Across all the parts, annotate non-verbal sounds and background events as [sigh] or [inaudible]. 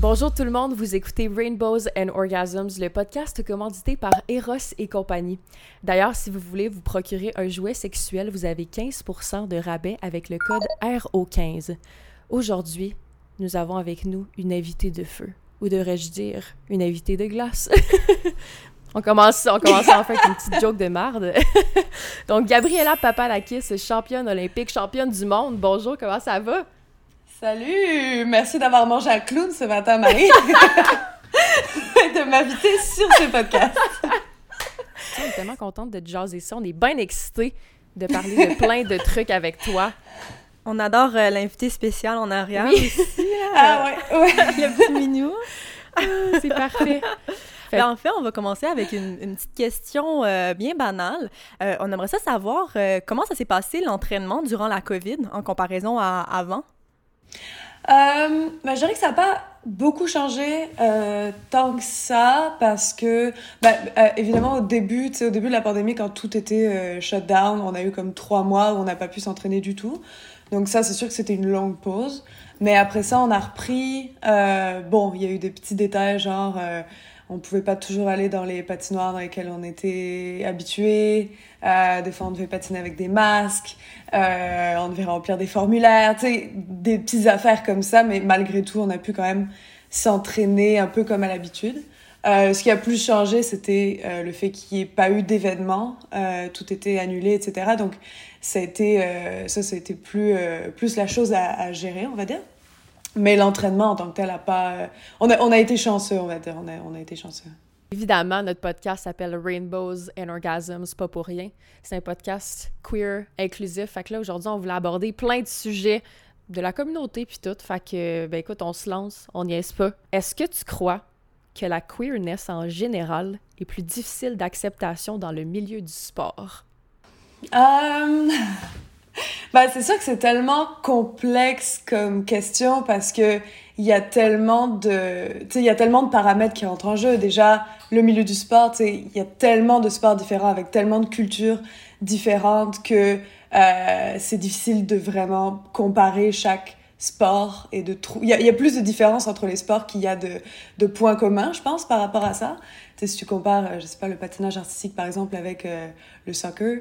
Bonjour tout le monde, vous écoutez Rainbows and Orgasms, le podcast commandité par Eros et compagnie. D'ailleurs, si vous voulez vous procurer un jouet sexuel, vous avez 15% de rabais avec le code RO15. Aujourd'hui, nous avons avec nous une invitée de feu, ou devrais-je dire, une invitée de glace. [laughs] on commence, on commence [laughs] enfin avec une petite joke de marde. [laughs] Donc, Gabriella Papalakis, championne olympique, championne du monde. Bonjour, comment ça va? Salut! Merci d'avoir mangé un clown ce matin, Marie. [laughs] de m'inviter sur ce podcast. On est tellement contente de te jaser ça. On est bien excités de parler de plein de trucs avec toi. On adore euh, l'invité spécial en arrière Oui. aussi. Ah ouais, ouais. [laughs] Le petit minou. C'est parfait. Ben, en fait, on va commencer avec une, une petite question euh, bien banale. Euh, on aimerait ça savoir euh, comment ça s'est passé l'entraînement durant la COVID en comparaison à avant? Euh, ben, je dirais que ça n'a pas beaucoup changé euh, tant que ça parce que, euh, évidemment, au début, au début de la pandémie, quand tout était euh, shut down, on a eu comme trois mois où on n'a pas pu s'entraîner du tout. Donc ça, c'est sûr que c'était une longue pause. Mais après ça, on a repris. Bon, il y a eu des petits détails, genre, on pouvait pas toujours aller dans les patinoires dans lesquelles on était habitué. Euh, des fois, on devait patiner avec des masques. Euh, on devait remplir des formulaires. Tu sais, des petites affaires comme ça. Mais malgré tout, on a pu quand même s'entraîner un peu comme à l'habitude. Euh, ce qui a plus changé, c'était euh, le fait qu'il n'y ait pas eu d'événements. Euh, tout était annulé, etc. Donc, ça a été, euh, ça, ça a été plus, plus la chose à, à gérer, on va dire. Mais l'entraînement en tant que tel a pas. euh, on, a, on a été chanceux, on va dire. On a, on a été chanceux. Évidemment, notre podcast s'appelle Rainbows and Orgasms, pas pour rien. C'est un podcast queer, inclusif. Fait que là, aujourd'hui, on voulait aborder plein de sujets de la communauté puis tout. Fait que, ben écoute, on se lance, on n'y est pas. Est-ce que tu crois que la queerness en général est plus difficile d'acceptation dans le milieu du sport? Euh... [laughs] bah, c'est sûr que c'est tellement complexe comme question parce que il y a tellement de, tu il y a tellement de paramètres qui rentrent en jeu. Déjà, le milieu du sport, tu il y a tellement de sports différents avec tellement de cultures différentes que euh, c'est difficile de vraiment comparer chaque sport et de trou... Il y, a, plus de différences entre les sports qu'il y a de, de points communs, je pense, par rapport à ça. Tu si tu compares, euh, je sais pas, le patinage artistique, par exemple, avec euh, le soccer,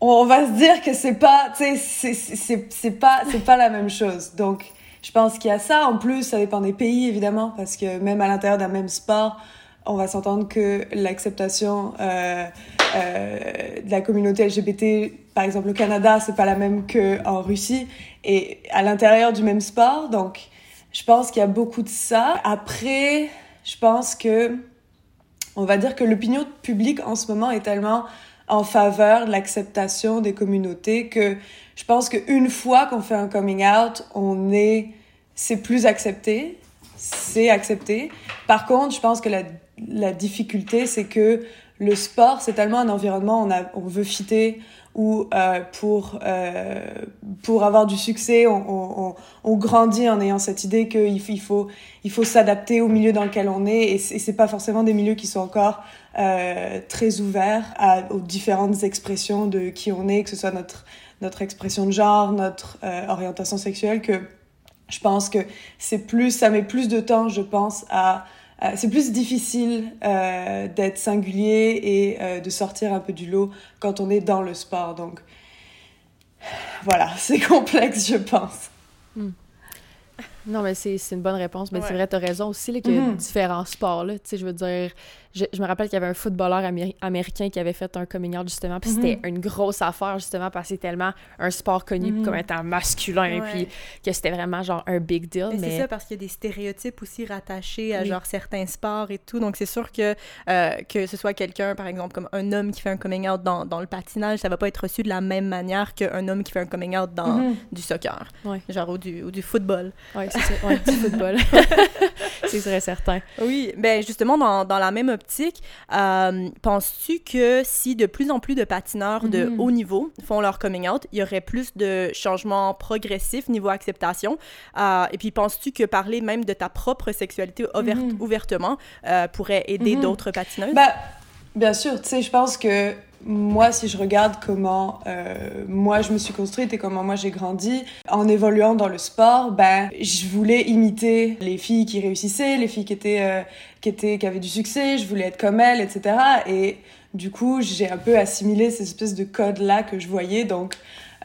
on va se dire que c'est pas, tu sais, c'est- pas, c'est pas la même chose. Donc, je pense qu'il y a ça. En plus, ça dépend des pays, évidemment, parce que même à l'intérieur d'un même sport, on va s'entendre que l'acceptation euh, euh, de la communauté LGBT, par exemple au Canada, c'est pas la même qu'en Russie, et à l'intérieur du même sport. Donc, je pense qu'il y a beaucoup de ça. Après, je pense que, on va dire que l'opinion publique en ce moment est tellement en faveur de l'acceptation des communautés que je pense qu'une fois qu'on fait un coming out, on est, c'est plus accepté, c'est accepté. Par contre, je pense que la, difficulté, c'est que le sport, c'est tellement un environnement, on, a, on veut fitter, ou euh, pour, euh, pour avoir du succès, on, grandit en ayant cette idée qu'il faut, il faut, il faut s'adapter au milieu dans lequel on est, et c'est pas forcément des milieux qui sont encore euh, très ouverts à, aux différentes expressions de qui on est, que ce soit notre, notre expression de genre, notre euh, orientation sexuelle, que je pense que c'est plus, ça met plus de temps, je pense, à c'est plus difficile euh, d'être singulier et euh, de sortir un peu du lot quand on est dans le sport. Donc voilà, [laughs] c'est complexe, je pense. Non, mais c'est c'est une bonne réponse. Mais c'est Ouais. vrai, t'as raison aussi là, qu'il y a Mhm. différents sports. Là. Tu sais, Je veux dire, je, je me rappelle qu'il y avait un footballeur améri- américain qui avait fait un coming out justement. Puis c'était une grosse affaire justement parce que c'est tellement un sport connu Mhm. comme étant masculin. Puis que c'était vraiment genre un big deal. Mais Mais, C'est ça, parce qu'il y a des stéréotypes aussi rattachés à Oui. genre certains sports et tout. Donc, c'est sûr que euh, que ce soit quelqu'un, par exemple, comme un homme qui fait un coming out dans, dans le patinage, ça va pas être reçu de la même manière qu'un homme qui fait un coming out dans Mhm. du soccer, genre ou du, ou du football. ouais, c'est ça. Ouais, du football. [laughs] c'est vrai, certain. Oui, ben justement, dans, dans la même optique, euh, penses-tu que si de plus en plus de patineurs de Mhm. haut niveau font leur coming out, il y aurait plus de changements progressifs niveau acceptation? Euh, et puis, penses-tu que parler même de ta propre sexualité ouvert- Mhm. ouvertement euh, pourrait aider Mhm. d'autres patineuses? Bah, bien sûr, tu sais, je pense que moi, si je regarde comment euh, moi je me suis construite et comment moi j'ai grandi, en évoluant dans le sport, ben je voulais imiter les filles qui réussissaient, les filles qui étaient euh, qui étaient qui avaient du succès, je voulais être comme elles, etc. Et du coup, j'ai un peu assimilé ces espèces de codes là que je voyais, donc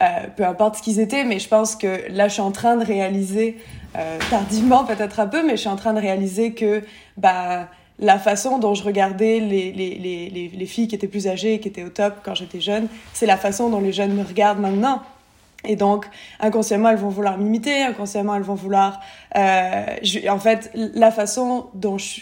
euh, peu importe ce qu'ils étaient, mais je pense que là, je suis en train de réaliser, euh, tardivement peut-être un peu, mais je suis en train de réaliser que bah, la façon dont je regardais les, les, les, les filles qui étaient plus âgées qui étaient au top quand j'étais jeune, c'est la façon dont les jeunes me regardent maintenant. Et donc, inconsciemment, elles vont vouloir m'imiter, inconsciemment, elles vont vouloir... Euh, en fait, la façon dont je,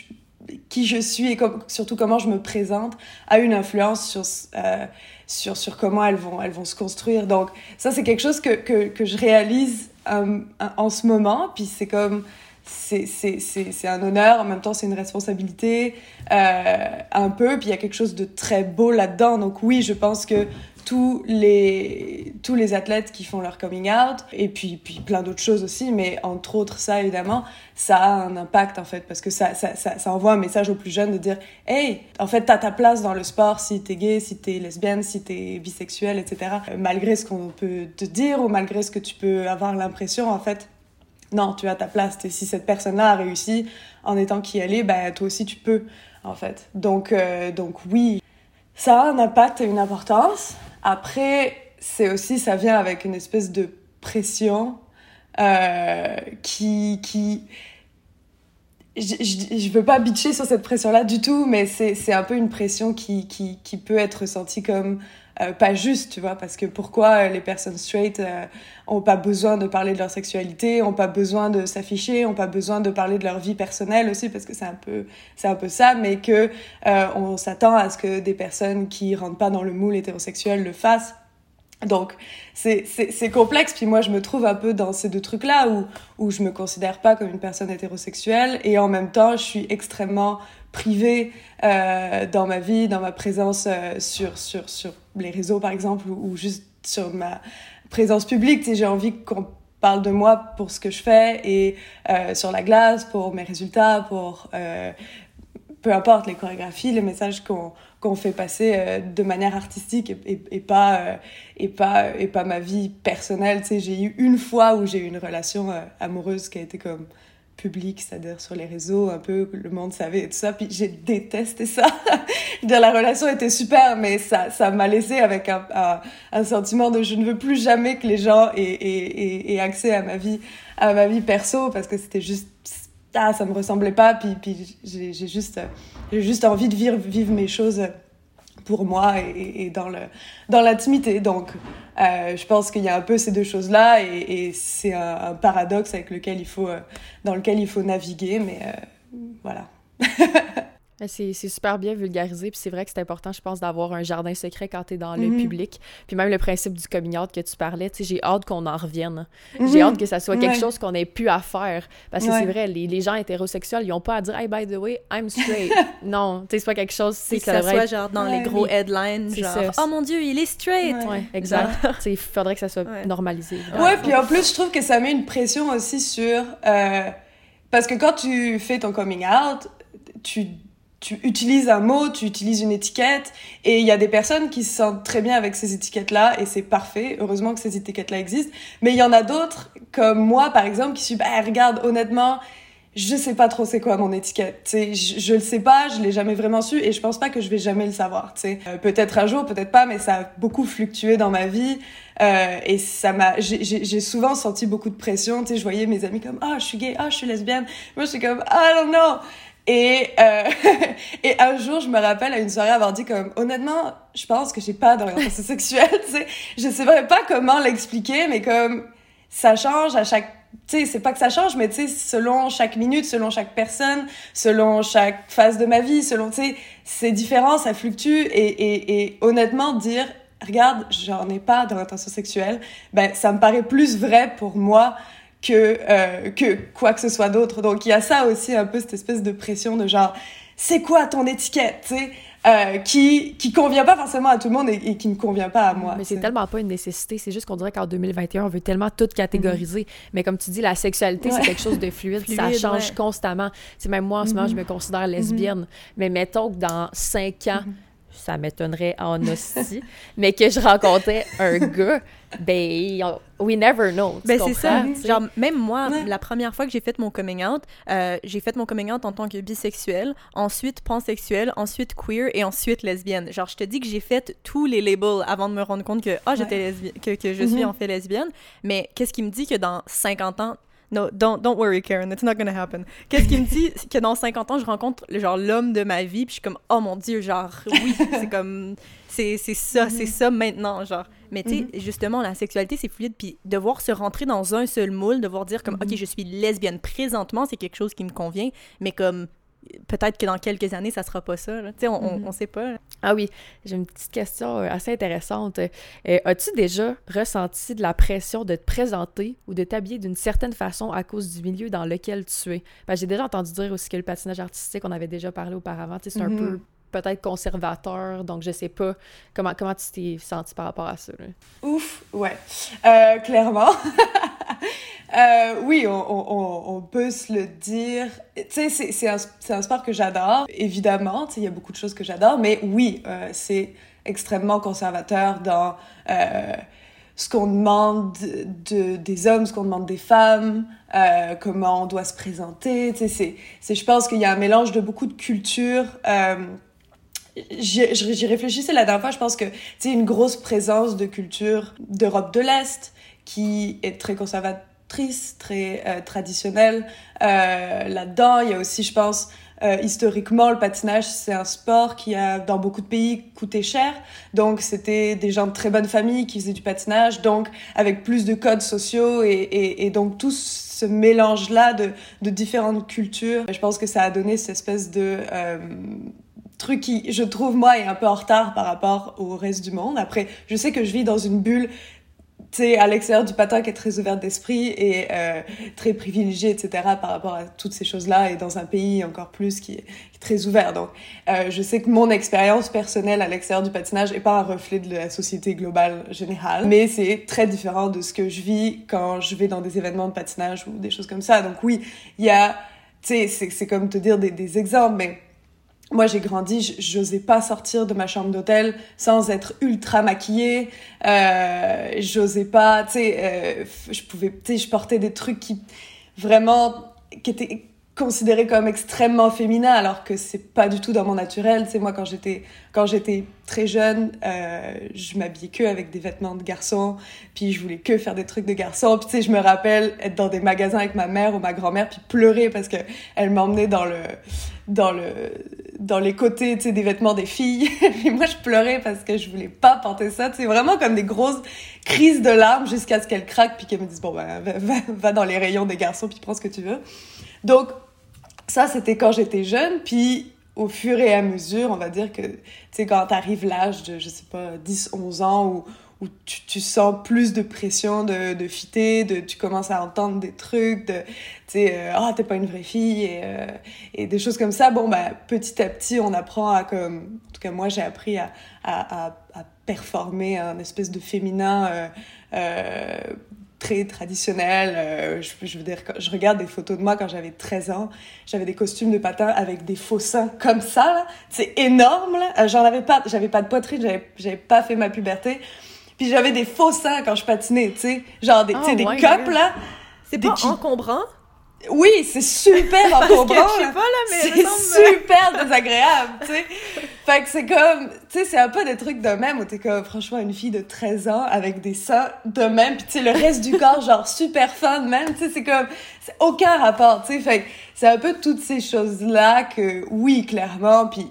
qui je suis et surtout comment je me présente a une influence sur, euh, sur, sur comment elles vont, elles vont se construire. Donc, ça, c'est quelque chose que, que, que je réalise euh, en ce moment. Puis c'est comme, c'est un honneur, en même temps, c'est une responsabilité, euh, un peu. Puis il y a quelque chose de très beau là-dedans. Donc, oui, je pense que tous les, tous les athlètes qui font leur coming out, et puis, puis plein d'autres choses aussi, mais entre autres ça évidemment, ça a un impact en fait, parce que ça, ça, ça, envoie un message aux plus jeunes de dire Hey, en fait, t'as ta place dans le sport si t'es gay, si t'es lesbienne, si t'es bisexuelle, etc. Malgré ce qu'on peut te dire ou malgré ce que tu peux avoir l'impression, en fait, non, tu as ta place. Et si cette personne-là a réussi en étant qui elle est, ben, toi aussi tu peux, en fait. Donc, euh, donc oui, ça a un impact et une importance. Après, c'est aussi, ça vient avec une espèce de pression euh, qui, qui, je, je, veux pas bitcher sur cette pression-là du tout, mais c'est un peu une pression qui, qui, qui peut être ressentie comme euh, pas juste, tu vois, parce que pourquoi les personnes straight euh, ont pas besoin de parler de leur sexualité, ont pas besoin de s'afficher, ont pas besoin de parler de leur vie personnelle aussi, parce que c'est un peu, c'est un peu ça, mais que euh, on s'attend à ce que des personnes qui rentrent pas dans le moule hétérosexuel le fassent. Donc, c'est complexe. Puis moi, je me trouve un peu dans ces deux trucs-là où, où je me considère pas comme une personne hétérosexuelle et en même temps, je suis extrêmement privée euh, dans ma vie, dans ma présence euh, sur, sur, sur les réseaux, par exemple, ou, juste sur ma présence publique. J'ai envie qu'on parle de moi pour ce que je fais et euh, sur la glace, pour mes résultats, pour euh, peu importe les chorégraphies, les messages qu'on qu'on fait passer euh, de manière artistique et, pas et pas et pas ma vie personnelle j'ai eu une fois où j'ai eu une relation amoureuse qui a été comme publique c'est-à-dire sur les réseaux un peu le monde savait et tout ça. Puis j'ai détesté ça. [laughs] Dire la relation était super mais ça ça m'a laissé avec un, un, un, sentiment de je ne veux plus jamais que les gens aient, aient, aient accès à ma vie à ma vie perso parce que c'était juste ah, ça me ressemblait pas, puis, puis j'ai juste, j'ai juste envie de vivre, vivre mes choses pour moi et, et dans le dans l'intimité. Donc, euh, je pense qu'il y a un peu ces deux choses-là, et, et c'est un, paradoxe avec lequel il faut, euh, dans lequel il faut naviguer, mais euh, voilà. [laughs] C'est super bien vulgarisé, puis c'est vrai que c'est important, je pense, d'avoir un jardin secret quand t'es dans le mm -hmm. public. Puis même le principe du coming out que tu parlais, tu sais, j'ai hâte qu'on en revienne. Mm -hmm. J'ai hâte que ça soit quelque ouais. chose qu'on ait pu à faire. Parce que ouais. c'est vrai, les, les, gens hétérosexuels, ils ont pas à dire « Hey, by the way, I'm straight [laughs] ». Non, tu sais, c'est pas quelque chose... Que ça, ça soit genre dans ouais, les gros oui. headlines, genre ça. « Oh mon Dieu, il est straight ». Ouais, exact. il faudrait que ça soit normalisé. Ouais, puis en plus, je trouve que ça met une pression aussi sur... Euh, parce que quand tu fais ton coming out, tu tu utilises un mot, tu utilises une étiquette, et il y a des personnes qui se sentent très bien avec ces étiquettes-là, et c'est parfait, heureusement que ces étiquettes-là existent, mais il y en a d'autres, comme moi par exemple, qui suis, bah regarde, honnêtement, je sais pas trop c'est quoi mon étiquette, je, je le sais pas, je l'ai jamais vraiment su, et je pense pas que je vais jamais le savoir, tu. Euh, peut-être un jour, peut-être pas, mais ça a beaucoup fluctué dans ma vie, euh, et ça m'a, j'ai souvent senti beaucoup de pression, tu sais, je voyais mes amis comme, ah, je suis gay, ah, je suis lesbienne, moi je suis comme, ah, non, non, et, euh, [laughs] et un jour, je me rappelle à une soirée avoir dit comme, honnêtement, je pense que j'ai pas d'orientation [laughs] sexuelle, tu sais. Je sais pas comment l'expliquer, mais comme, ça change à chaque, tu sais, c'est pas que ça change, mais tu sais, selon chaque minute, selon chaque personne, selon chaque phase de ma vie, selon, tu sais, c'est différent, ça fluctue, et, et, et honnêtement, dire, regarde, j'en ai pas d'orientation sexuelle, ben, ça me paraît plus vrai pour moi que, euh, que quoi que ce soit d'autre. Donc il y a ça aussi un peu cette espèce de pression de genre c'est quoi ton étiquette, tu sais euh, qui qui convient pas forcément à tout le monde et, et qui ne convient pas à moi. Mais c'est tellement pas une nécessité, c'est juste qu'on dirait qu'en 2021 on veut tellement tout catégoriser. Mm -hmm. Mais comme tu dis, la sexualité ouais. c'est quelque chose de fluide, [laughs] fluide ça change ouais. constamment. C'est même moi en ce moment mm -hmm. je me considère lesbienne, mm -hmm. mais mettons que dans cinq ans ça m'étonnerait en [laughs] hostie, mais que je rencontrais un gars, ben, we never know. Ben, c'est ça. Genre, même moi, la première fois que j'ai fait mon coming out, euh, j'ai fait mon coming out en tant que bisexuel, ensuite pansexuel, ensuite queer et ensuite lesbienne. Genre, je te dis que j'ai fait tous les labels avant de me rendre compte que, ah, j'étais lesbienne, que, que je suis mm-hmm. en fait lesbienne. Mais qu'est-ce qui me dit que dans 50 ans, no, don't, don't worry, Karen, it's not gonna happen. Qu'est-ce qui me dit? Que dans 50 ans, je rencontre genre l'homme de ma vie, puis je suis comme, oh mon Dieu, genre, oui, c'est comme, c'est ça, c'est ça maintenant, genre. Mais tu sais, mm-hmm. justement, la sexualité, c'est fluide, puis devoir se rentrer dans un seul moule, devoir dire comme, OK, mm-hmm. je suis lesbienne présentement, c'est quelque chose qui me convient, mais comme peut-être que dans quelques années, ça sera pas ça. On, on, sait pas. Ah oui, j'ai une petite question euh, assez intéressante. Euh, as-tu déjà ressenti de la pression de te présenter ou de t'habiller d'une certaine façon à cause du milieu dans lequel tu es? Ben, j'ai déjà entendu dire aussi que le patinage artistique, on avait déjà parlé auparavant, c'est un mm-hmm. peu peut-être conservateur, donc je sais pas comment, comment tu t'es senti par rapport à ça. Ouf, ouais, euh, clairement. [laughs] Euh, oui, on, peut se le dire. Tu sais, c'est un, un, sport que j'adore, évidemment. Tu sais, il y a beaucoup de choses que j'adore, mais oui, euh, c'est extrêmement conservateur dans ce qu'on demande de, des hommes, ce qu'on demande des femmes, comment on doit se présenter. Tu sais, c'est, je pense qu'il y a un mélange de beaucoup de cultures. J'y réfléchissais la dernière fois, je pense que tu une grosse présence de culture d'Europe de l'Est qui est très conservateur très euh, traditionnelle euh, là-dedans. Il y a aussi, je pense, euh, historiquement, le patinage, c'est un sport qui a, dans beaucoup de pays, coûté cher. Donc, c'était des gens de très bonne famille qui faisaient du patinage, donc avec plus de codes sociaux et, et, et donc tout ce mélange-là de, de, différentes cultures. Je pense que ça a donné cette espèce de euh, truc qui, je trouve, moi, est un peu en retard par rapport au reste du monde. Après, je sais que je vis dans une bulle sais, à l'extérieur du patin qui est très ouverte d'esprit et euh, très privilégié, etc., par rapport à toutes ces choses-là, et dans un pays encore plus qui est, très ouvert. Donc, euh, je sais que mon expérience personnelle à l'extérieur du patinage est pas un reflet de la société globale générale, mais c'est très différent de ce que je vis quand je vais dans des événements de patinage ou des choses comme ça. Donc oui, il y a, tu sais, c'est comme te dire des exemples, mais moi, j'ai grandi, j'osais pas sortir de ma chambre d'hôtel sans être ultra maquillée. Euh, j'osais pas, tu sais, euh, je pouvais, tu sais, je portais des trucs qui vraiment, qui étaient considéré comme extrêmement féminin alors que c'est pas du tout dans mon naturel. Tu sais, moi, quand j'étais, quand j'étais très jeune, euh, je m'habillais que avec des vêtements de garçon, puis je voulais que faire des trucs de garçon. Puis tu sais, je me rappelle être dans des magasins avec ma mère ou ma grand-mère, puis pleurer parce que elle m'emmenait dans le, dans le, dans les côtés, tu sais, des vêtements des filles. [laughs] puis moi, je pleurais parce que je voulais pas porter ça. Sais, vraiment comme des grosses crises de larmes jusqu'à ce qu'elle craque, puis qu'elle me dise, bon, ben, va, dans les rayons des garçons, puis prends ce que tu veux. Donc, ça, c'était quand j'étais jeune. Puis, au fur et à mesure, on va dire que, tu sais, quand t'arrives l'âge de, je sais pas, 10, 11 ans, où, où tu, sens plus de pression de, de fitter, de, tu commences à entendre des trucs, tu sais, ah, t'es pas une vraie fille, et, euh, et des choses comme ça. Bon, bah, petit à petit, on apprend à, comme, en tout cas, moi, j'ai appris à, à, à, performer un espèce de féminin euh, très traditionnel. Je, je, veux dire, je regarde des photos de moi quand j'avais 13 ans. J'avais des costumes de patin avec des faux seins comme ça. C'est énorme. J'en avais pas. J'avais pas de poitrine. J'avais pas fait ma puberté. Puis j'avais des faux seins quand je patinais. Tu sais, genre des, oh, des copes là. C'est pas encombrant? Oui, c'est super [laughs] encombrant. C'est super désagréable, tu sais. Fait que c'est comme, tu sais, c'est un peu des trucs de même où t'es comme, franchement, une fille de 13 ans avec des seins de même, puis tu sais, le reste du corps, [laughs] genre, super fin de même, tu sais, c'est comme, c'est aucun rapport, tu sais. Fait que c'est un peu toutes ces choses-là que, oui, clairement, puis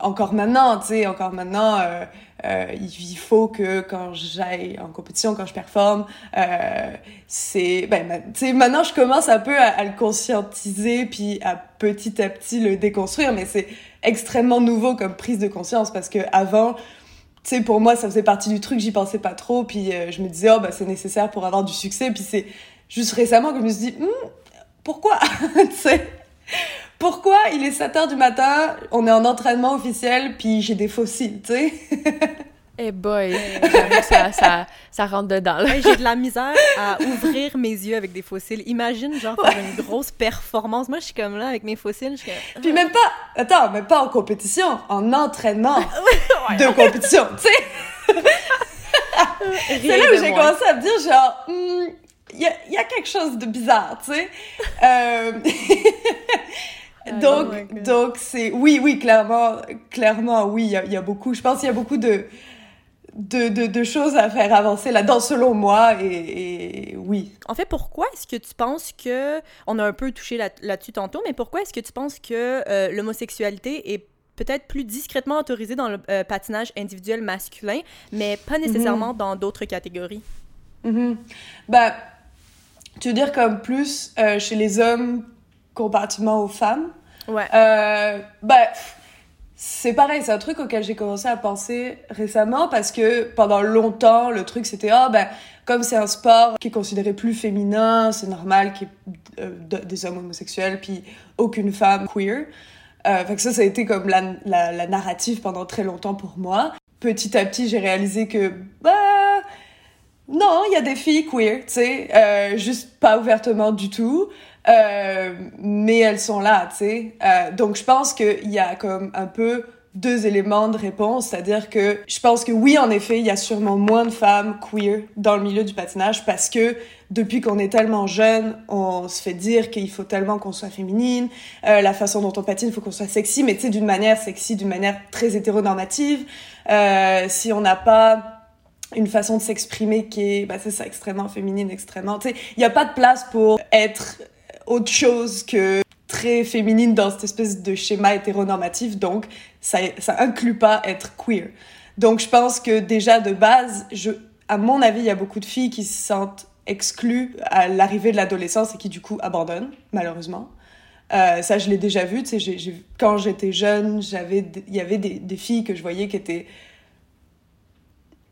encore maintenant, tu sais, encore maintenant, euh, euh, il faut que quand j'aille en compétition, quand je performe, euh, c'est, ben, maintenant je commence un peu à, le conscientiser puis à petit à petit le déconstruire, mais c'est extrêmement nouveau comme prise de conscience parce que avant, tu sais, pour moi, ça faisait partie du truc, j'y pensais pas trop, puis euh, je me disais, oh, bah, c'est nécessaire pour avoir du succès, puis c'est juste récemment que je me suis dit, hm, pourquoi, [laughs] pourquoi il est 7 heures du matin, on est en entraînement officiel, puis j'ai des fossiles, tu sais? [laughs] Eh boy, j'avoue que ça, ça, ça rentre dedans. Hey, J'ai de la misère à ouvrir mes yeux avec des fossiles. Imagine, genre, faire une grosse performance. Moi, je suis comme là avec mes fossiles. Je suis comme... Puis même pas, attends, même pas en compétition, en entraînement [laughs] de compétition, tu sais? C'est là où j'ai commencé à me dire, genre, Hmm, il y, a, il y a quelque chose de bizarre, tu sais? Euh, [laughs] donc, oh my God. donc c'est, oui, oui, clairement, clairement, oui, il y a, il y a beaucoup, je pense qu'il y a beaucoup de, de, de, de choses à faire avancer là-dedans, selon moi, et, et oui. En fait, pourquoi est-ce que tu penses que... On a un peu touché là- là-dessus tantôt, mais pourquoi est-ce que tu penses que euh, l'homosexualité est peut-être plus discrètement autorisée dans le euh, patinage individuel masculin, mais pas nécessairement dans d'autres catégories? Mhm. Bah, tu veux dire comme plus euh, chez les hommes comparativement aux femmes Ouais. Euh, bah, c'est pareil, c'est un truc auquel j'ai commencé à penser récemment parce que pendant longtemps, le truc c'était, ah ben, comme c'est un sport qui est considéré plus féminin, c'est normal qu'il y ait euh, de- des hommes homosexuels puis aucune femme queer. Euh, fait que ça, ça a été comme la, la, la narrative pendant très longtemps pour moi. Petit à petit, j'ai réalisé que, bah, non, il y a des filles queer, tu sais, euh, juste pas ouvertement du tout. Euh, mais elles sont là, tu sais. Euh, donc je pense qu'il y a comme un peu deux éléments de réponse, c'est-à-dire que je pense que oui, en effet, il y a sûrement moins de femmes queer dans le milieu du patinage parce que depuis qu'on est tellement jeune, on se fait dire qu'il faut tellement qu'on soit féminine, euh, la façon dont on patine, il faut qu'on soit sexy, mais tu sais, d'une manière sexy, d'une manière très hétéronormative. Euh, si on n'a pas une façon de s'exprimer qui est, bah, c'est ça, extrêmement féminine, extrêmement, tu sais, il n'y a pas de place pour être autre chose que très féminine dans cette espèce de schéma hétéronormatif, donc ça, ça inclut pas être queer. Donc je pense que déjà de base, je, à mon avis, il y a beaucoup de filles qui se sentent exclues à l'arrivée de l'adolescence et qui du coup abandonnent, malheureusement. Euh, ça, je l'ai déjà vu. Tu sais, quand j'étais jeune, j'avais, il y avait des, des filles que je voyais qui étaient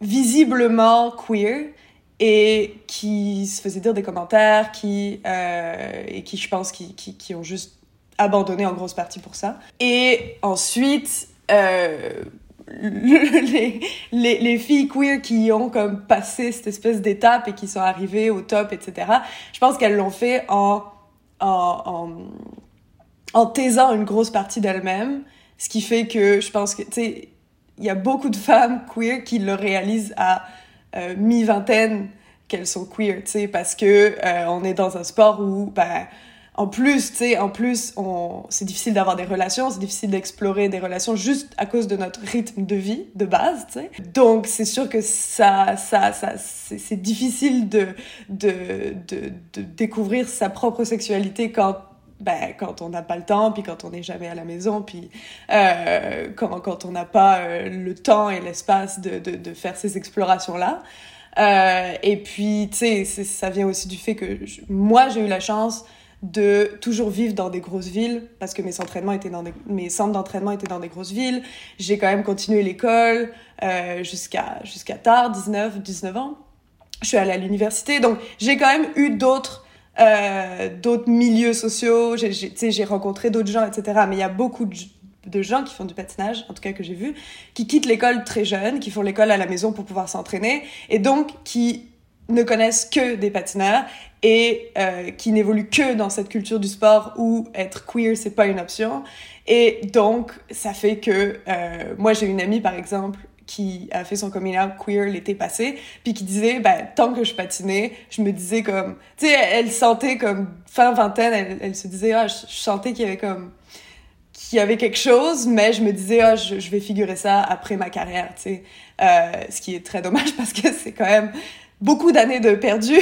visiblement queer et qui se faisaient dire des commentaires, qui euh, et qui, je pense, qui, qui, qui ont juste abandonné en grosse partie pour ça. Et ensuite, euh, [laughs] les, les, les filles queer qui ont comme passé cette espèce d'étape et qui sont arrivées au top, etc. Je pense qu'elles l'ont fait en en, en taisant une grosse partie d'elles-mêmes, ce qui fait que je pense que il y a beaucoup de femmes queer qui le réalisent à euh, mi-vingtaine qu'elles sont queer, tu sais, parce que euh, on est dans un sport où, ben, en plus, tu sais, en plus, on, c'est difficile d'avoir des relations, c'est difficile d'explorer des relations juste à cause de notre rythme de vie de base, tu sais. Donc, c'est sûr que ça, ça, ça, c'est, difficile de, de, de, de découvrir sa propre sexualité quand ben, quand on n'a pas le temps, puis quand on n'est jamais à la maison, puis euh, quand, on n'a pas euh, le temps et l'espace de, de, de faire ces explorations-là. Euh, et puis, tu sais, ça vient aussi du fait que moi, j'ai eu la chance de toujours vivre dans des grosses villes parce que mes entraînements étaient dans mes centres d'entraînement étaient dans des grosses villes. J'ai quand même continué l'école euh, jusqu'à jusqu'à tard, 19 19 ans. Je suis allée à l'université, donc j'ai quand même eu d'autres euh, d'autres milieux sociaux. J'ai rencontré d'autres gens, etc. Mais il y a beaucoup de, de gens qui font du patinage, en tout cas que j'ai vu, qui quittent l'école très jeunes, qui font l'école à la maison pour pouvoir s'entraîner, et donc qui ne connaissent que des patineurs et euh, qui n'évoluent que dans cette culture du sport où être queer c'est pas une option et donc ça fait que euh, moi j'ai une amie par exemple qui a fait son coming out queer l'été passé puis qui disait ben tant que je patinais je me disais comme tu sais elle sentait comme fin vingtaine elle, elle se disait ah je, je sentais qu'il y avait comme qu'il y avait quelque chose, mais je me disais, ah, je, je vais figurer ça après ma carrière, tu sais. Euh, ce qui est très dommage [laughs] parce que c'est quand même beaucoup d'années de perdu.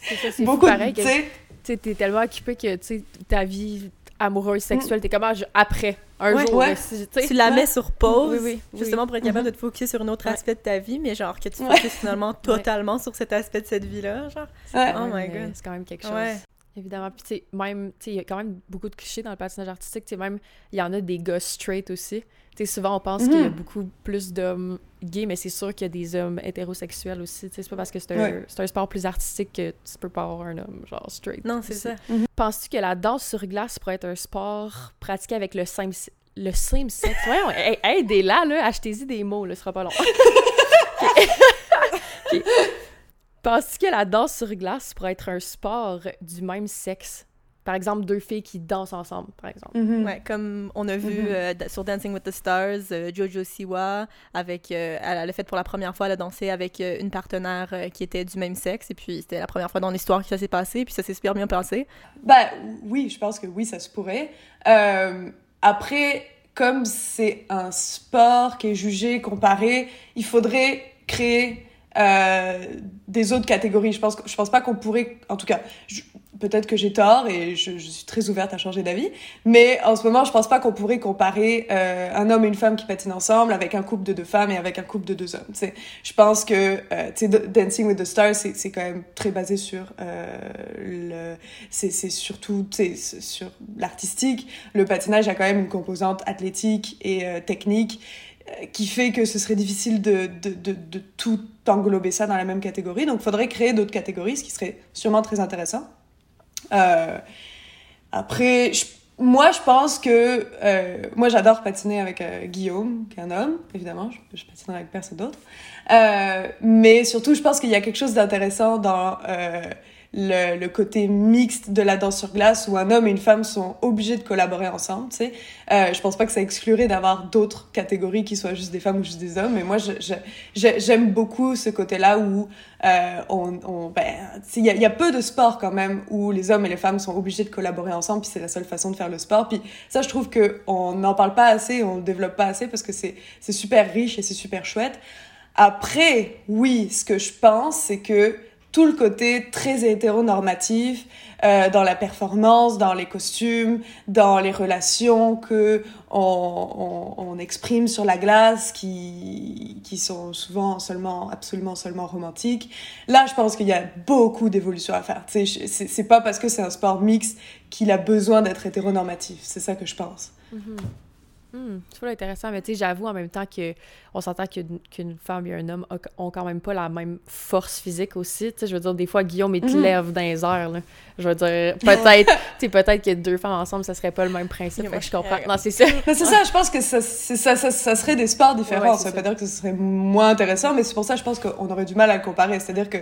C'est ça, c'est beaucoup, pareil. Tu sais, t'es tellement occupé que, tu sais, ta vie amoureuse, sexuelle, t'es comme, ah, je- après, un Ouais. jour, Ouais. là, si- tu la mets sur pause, Oui, oui, oui. justement pour être capable de te focus sur un autre Ouais. aspect de ta vie, mais genre que tu Ouais. focuses finalement totalement sur cet aspect de cette vie-là, genre. Ouais. Oh my God. C'est quand même quelque chose. Ouais. Évidemment. Puis, tu sais, même, tu sais, il y a quand même beaucoup de clichés dans le patinage artistique. Tu sais, même, il y en a des gars straight aussi. Tu sais, souvent, on pense qu'il y a Mhm. beaucoup plus d'hommes gays, mais c'est sûr qu'il y a des hommes hétérosexuels aussi. Tu sais, c'est pas parce que c'est un, Ouais. c'est un sport plus artistique que tu peux pas avoir un homme, genre, straight. Non, c'est ça. Penses-tu que la danse sur glace pourrait être un sport pratiqué avec le, sim- le same sex. Voyons, hey, aidez-la, là, achetez-y des mots, là, ce sera pas long. [laughs] Ok. Penses-tu que la danse sur glace pourrait être un sport du même sexe? Par exemple, deux filles qui dansent ensemble, par exemple. Mhm. Ouais, comme on a vu Mhm. euh, sur Dancing with the Stars, euh, Jojo Siwa, avec, euh, elle, elle a fait pour la première fois, elle a dansé avec euh, une partenaire euh, qui était du même sexe, et puis c'était la première fois dans l'histoire que ça s'est passé, puis ça s'est super bien passé. Ben oui, je pense que oui, ça se pourrait. Euh, après, comme c'est un sport qui est jugé, comparé, il faudrait créer euh, des autres catégories. Je pense, je pense pas qu'on pourrait, en tout cas, peut-être que j'ai tort et je, je suis très ouverte à changer d'avis, mais en ce moment, je pense pas qu'on pourrait comparer euh, un homme et une femme qui patinent ensemble avec un couple de deux femmes et avec un couple de deux hommes. tu sais. Je pense que euh, Dancing with the Stars, c'est quand même très basé sur euh, le c'est surtout sur l'artistique. Le patinage a quand même une composante athlétique et euh, technique qui fait que ce serait difficile de, de, de, tout englober ça dans la même catégorie. Donc, il faudrait créer d'autres catégories, ce qui serait sûrement très intéressant. Euh, après, moi, je pense que... euh, moi, j'adore patiner avec euh, Guillaume, qui est un homme, évidemment. Je, je patinerai avec personne d'autre. Mais surtout, je pense qu'il y a quelque chose d'intéressant dans le, le côté mixte de la danse sur glace où un homme et une femme sont obligés de collaborer ensemble, tu sais. Euh, je pense pas que ça exclurait d'avoir d'autres catégories qui soient juste des femmes ou juste des hommes, mais moi, je- je- j'aime beaucoup ce côté-là où euh, on, on, ben, il y, a- y a peu de sports quand même où les hommes et les femmes sont obligés de collaborer ensemble, puis c'est la seule façon de faire le sport. Puis ça, je trouve que on n'en parle pas assez, on le développe pas assez parce que c'est super riche et c'est super chouette. Après, oui, ce que je pense, c'est que tout le côté très hétéronormatif euh, dans la performance, dans les costumes, dans les relations que on, on, exprime sur la glace, qui, qui sont souvent seulement, absolument seulement romantiques. Là, je pense qu'il y a beaucoup d'évolutions à faire. C'est pas parce que c'est un sport mixte qu'il a besoin d'être hétéronormatif. C'est ça que je pense. Hmm, c'est pas intéressant, mais tu sais, j'avoue en même temps que on s'entend qu'une qu'une femme et un homme a- ont quand même pas la même force physique aussi. Tu sais, je veux dire, des fois, Guillaume, il te Mhm. lève dans les airs, là. Je veux dire, peut-être, tu sais, peut-être que deux femmes ensemble, ça serait pas le même principe. Fait que je comprends. Non, c'est ça. Mais [laughs] c'est ça, je pense que ça, c'est- ça, ça, ça serait des sports différents. Ouais, c'est ça veut pas dire que ce serait moins intéressant, mais c'est pour ça, je pense qu'on aurait du mal à le comparer. C'est-à-dire que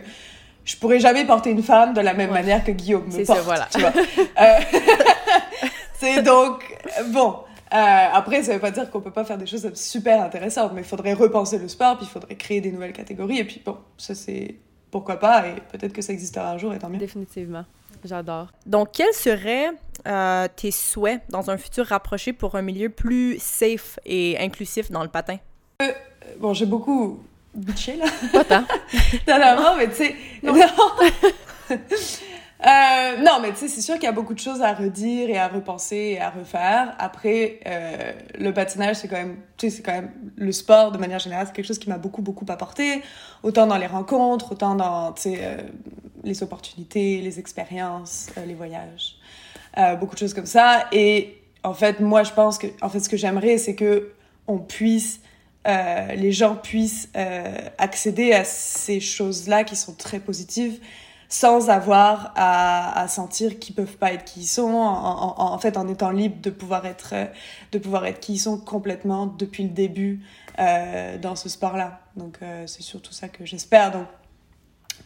je pourrais jamais porter une femme de la même Ouais. manière que Guillaume me C'est porte. ça, voilà. Tu vois. Euh, [laughs] c'est donc, bon. Euh, après, ça veut pas dire qu'on peut pas faire des choses super intéressantes, mais il faudrait repenser le sport, puis il faudrait créer des nouvelles catégories, et puis bon, ça c'est pourquoi pas, et peut-être que ça existera un jour, et tant mieux. Définitivement. J'adore. Donc, quels seraient euh, tes souhaits dans un futur rapproché pour un milieu plus safe et inclusif dans le patin? Bon, j'ai beaucoup bitché là. Pas tant. [laughs] dernièrement, mais tu sais. Non. [laughs] Euh, non, mais tu sais, c'est sûr qu'il y a beaucoup de choses à redire et à repenser et à refaire. Après, euh, le patinage, c'est quand même, tu sais, c'est quand même le sport de manière générale, c'est quelque chose qui m'a beaucoup, beaucoup apporté. Autant dans les rencontres, autant dans, euh, les opportunités, les expériences, les voyages. Beaucoup de choses comme ça. Et en fait, moi, je pense que, en fait, ce que j'aimerais, c'est que on puisse les gens puissent accéder à ces choses-là qui sont très positives sans avoir à, à sentir qu'ils peuvent pas être qui ils sont en, en, en fait en étant libre de pouvoir être euh, de pouvoir être qui ils sont complètement depuis le début euh, dans ce sport-là. Donc euh, c'est surtout ça que j'espère. Donc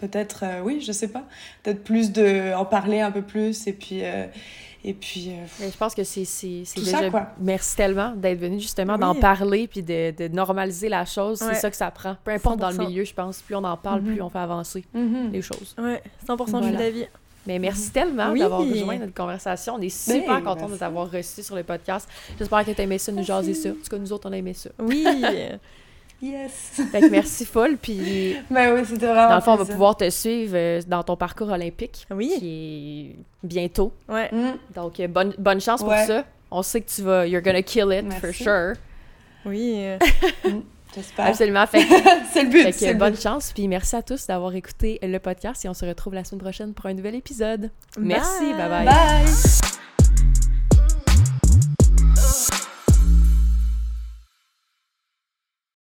peut-être euh, oui je sais pas peut-être plus de en parler un peu plus et puis euh, et puis euh, Mais je pense que c'est Tout ça, déjà quoi. merci tellement d'être venu justement Oui. d'en parler puis de, de normaliser la chose, Ouais. c'est ça que ça prend. Peu importe dans le 100%. milieu, je pense, plus on en parle, Mhm. plus on fait avancer mhm. les choses. Ouais, 100% je Voilà. suis d'avis. Mais merci tellement Oui. d'avoir rejoint notre conversation. On est super Ben, contents de t'avoir reçu sur le podcast. J'espère que tu aimé ça, nous jaser ça. En tout cas, nous autres, on a aimé ça. Oui! [laughs] yes Fait que merci [laughs] full. Puis ben oui c'était vraiment dans le fond, on va pouvoir te suivre euh, dans ton parcours olympique Oui. qui est bientôt. Ouais. Mhm. Donc, euh, bonne, bonne chance pour Ouais. ça. On sait que tu vas, you're gonna kill it for sure. Oui. euh, [laughs] j'espère Absolument. Fait [laughs] que c'est le but Fait que le bonne but. chance, puis merci à tous d'avoir écouté le podcast et on se retrouve la semaine prochaine pour un nouvel épisode. Merci, bye bye. bye